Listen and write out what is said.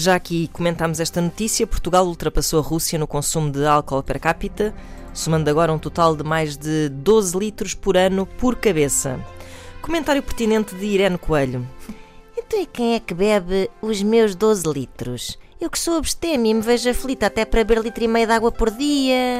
Já aqui comentámos esta notícia: Portugal ultrapassou a Rússia no consumo de álcool per capita, somando agora um total de mais de 12 litros por ano por cabeça. Comentário pertinente de Irene Coelho. Então e quem é que bebe os meus 12 litros? Eu que sou abstêmia e me vejo aflita até para beber litro e meio de água por dia.